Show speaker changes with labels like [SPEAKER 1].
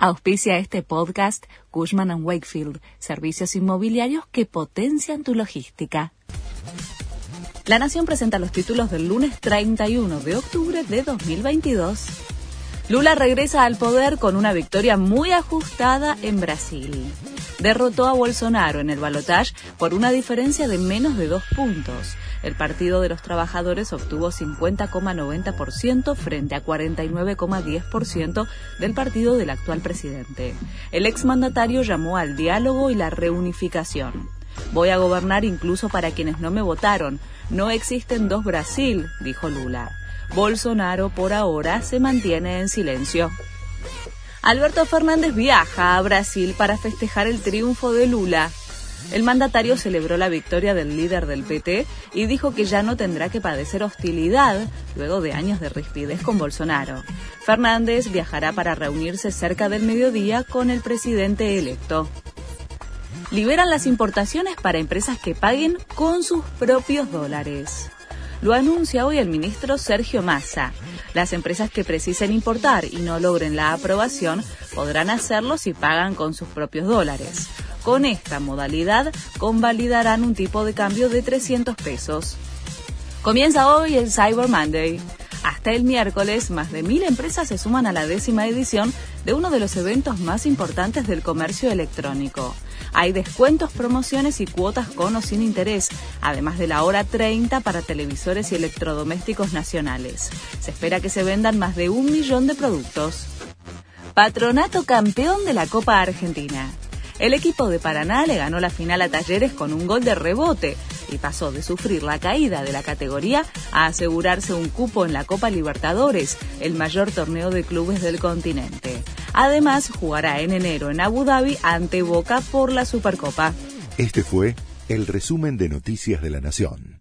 [SPEAKER 1] Auspicia este podcast Cushman ⁇ Wakefield, servicios inmobiliarios que potencian tu logística. La Nación presenta los títulos del lunes 31 de octubre de 2022. Lula regresa al poder con una victoria muy ajustada en Brasil. Derrotó a Bolsonaro en el balotaje por una diferencia de menos de dos puntos. El Partido de los Trabajadores obtuvo 50,90% frente a 49,10% del partido del actual presidente. El exmandatario llamó al diálogo y la reunificación. Voy a gobernar incluso para quienes no me votaron. No existen dos Brasil, dijo Lula. Bolsonaro por ahora se mantiene en silencio. Alberto Fernández viaja a Brasil para festejar el triunfo de Lula. El mandatario celebró la victoria del líder del PT y dijo que ya no tendrá que padecer hostilidad luego de años de rispidez con Bolsonaro. Fernández viajará para reunirse cerca del mediodía con el presidente electo. Liberan las importaciones para empresas que paguen con sus propios dólares. Lo anuncia hoy el ministro Sergio Massa. Las empresas que precisen importar y no logren la aprobación podrán hacerlo si pagan con sus propios dólares. Con esta modalidad convalidarán un tipo de cambio de 300 pesos. Comienza hoy el Cyber Monday. Hasta el miércoles, más de mil empresas se suman a la décima edición de uno de los eventos más importantes del comercio electrónico. Hay descuentos, promociones y cuotas con o sin interés, además de la hora 30 para televisores y electrodomésticos nacionales. Se espera que se vendan más de un millón de productos. Patronato campeón de la Copa Argentina. El equipo de Paraná le ganó la final a Talleres con un gol de rebote y pasó de sufrir la caída de la categoría a asegurarse un cupo en la Copa Libertadores, el mayor torneo de clubes del continente. Además, jugará en enero en Abu Dhabi ante Boca por la Supercopa.
[SPEAKER 2] Este fue el resumen de Noticias de la Nación.